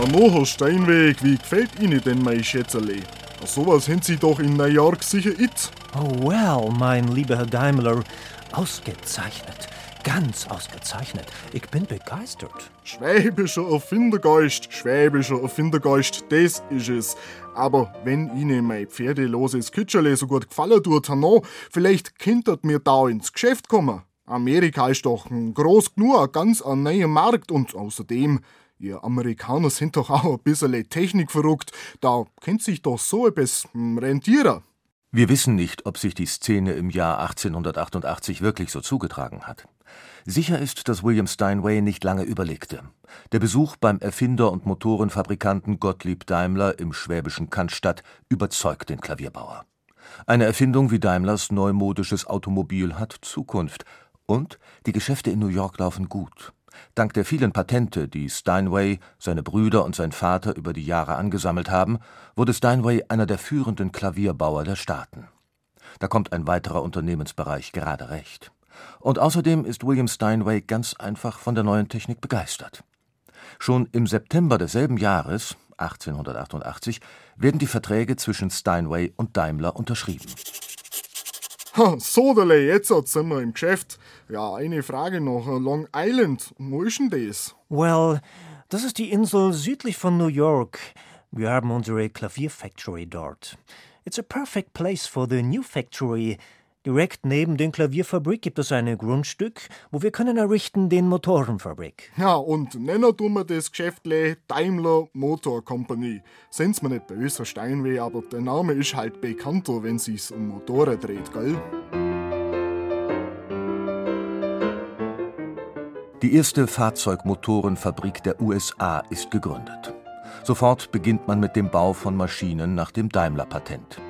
Hannover Steinweg, wie gefällt Ihnen denn mein Schätzerle? Sowas haben Sie doch in New York sicher it. Oh well, mein lieber Herr Daimler, ausgezeichnet. Ganz ausgezeichnet. Ich bin begeistert. Schwäbischer Erfindergeist, schwäbischer Erfindergeist, das ist es. Aber wenn Ihnen mein pferdeloses Kütscherle so gut gefallen tut, Hanno, vielleicht könntet mir da ins Geschäft kommen. Amerika ist doch groß genug, ganz ein neuer Markt und außerdem, ihr Amerikaner sind doch auch ein bisschen technikverrückt, da kennt sich doch so etwas rentieren. Wir wissen nicht, ob sich die Szene im Jahr 1888 wirklich so zugetragen hat. Sicher ist, dass William Steinway nicht lange überlegte. Der Besuch beim Erfinder und Motorenfabrikanten Gottlieb Daimler im schwäbischen Cannstatt überzeugt den Klavierbauer. Eine Erfindung wie Daimlers neumodisches Automobil hat Zukunft, und die Geschäfte in New York laufen gut. Dank der vielen Patente, die Steinway, seine Brüder und sein Vater über die Jahre angesammelt haben, wurde Steinway einer der führenden Klavierbauer der Staaten. Da kommt ein weiterer Unternehmensbereich gerade recht. Und außerdem ist William Steinway ganz einfach von der neuen Technik begeistert. Schon im September desselben Jahres, 1888, werden die Verträge zwischen Steinway und Daimler unterschrieben. Sodele, jetzt sind wir im Geschäft. Ja, eine Frage noch. Long Island, wo ist denn das? Well, das ist die Insel südlich von New York. Wir haben unsere Klavierfactory dort. It's a perfect place for the new factory. Direkt neben der Klavierfabrik gibt es ein Grundstück, wo wir können errichten den Motorenfabrik. Ja, und nennen tun wir das Geschäftle Daimler Motor Company. Sind's mir nicht böse, Steinweh, aber der Name ist halt bekannter, wenn sich's um Motoren dreht, gell? Die erste Fahrzeugmotorenfabrik der USA ist gegründet. Sofort beginnt man mit dem Bau von Maschinen nach dem Daimler-Patent.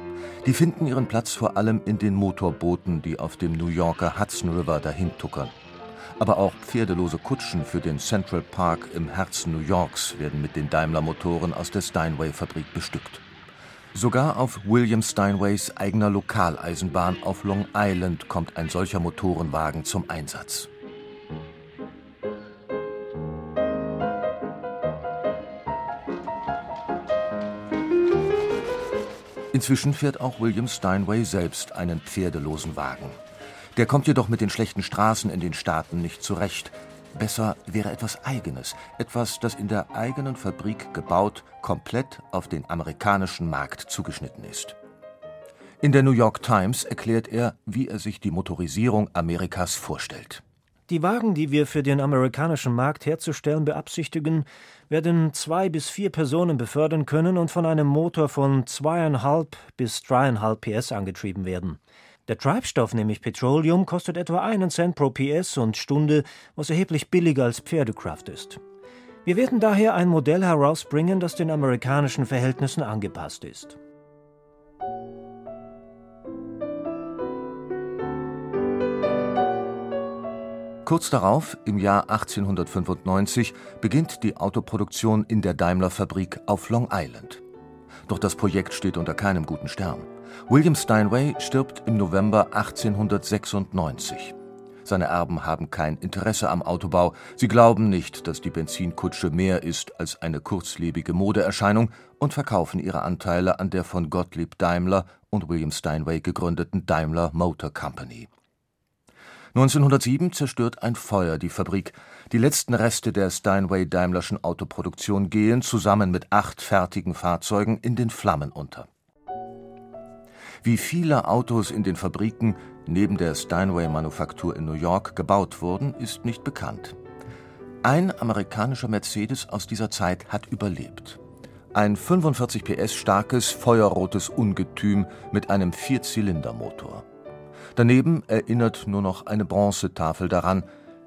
Die finden ihren Platz vor allem in den Motorbooten, die auf dem New Yorker Hudson River dahintuckern. Aber auch pferdelose Kutschen für den Central Park im Herzen New Yorks werden mit den Daimler-Motoren aus der Steinway-Fabrik bestückt. Sogar auf William Steinways eigener Lokaleisenbahn auf Long Island kommt ein solcher Motorenwagen zum Einsatz. Inzwischen fährt auch William Steinway selbst einen pferdelosen Wagen. Der kommt jedoch mit den schlechten Straßen in den Staaten nicht zurecht. Besser wäre etwas Eigenes, etwas, das in der eigenen Fabrik gebaut, komplett auf den amerikanischen Markt zugeschnitten ist. In der New York Times erklärt er, wie er sich die Motorisierung Amerikas vorstellt. Die Wagen, die wir für den amerikanischen Markt herzustellen beabsichtigen, werden zwei bis vier Personen befördern können und von einem Motor von zweieinhalb bis dreieinhalb PS angetrieben werden. Der Treibstoff, nämlich Petroleum, kostet etwa einen Cent pro PS und Stunde, was erheblich billiger als Pferdekraft ist. Wir werden daher ein Modell herausbringen, das den amerikanischen Verhältnissen angepasst ist. Kurz darauf, im Jahr 1895, beginnt die Autoproduktion in der Daimler-Fabrik auf Long Island. Doch das Projekt steht unter keinem guten Stern. William Steinway stirbt im November 1896. Seine Erben haben kein Interesse am Autobau. Sie glauben nicht, dass die Benzinkutsche mehr ist als eine kurzlebige Modeerscheinung und verkaufen ihre Anteile an der von Gottlieb Daimler und William Steinway gegründeten Daimler Motor Company. 1907 zerstört ein Feuer die Fabrik. Die letzten Reste der Steinway-Daimlerschen Autoproduktion gehen zusammen mit acht fertigen Fahrzeugen in den Flammen unter. Wie viele Autos in den Fabriken neben der Steinway-Manufaktur in New York gebaut wurden, ist nicht bekannt. Ein amerikanischer Mercedes aus dieser Zeit hat überlebt. Ein 45 PS starkes, feuerrotes Ungetüm mit einem Vierzylindermotor. Daneben erinnert nur noch eine Bronzetafel daran,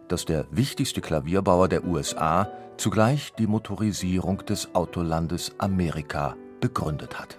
dass der wichtigste Klavierbauer der USA zugleich die Motorisierung des Autolandes Amerika begründet hat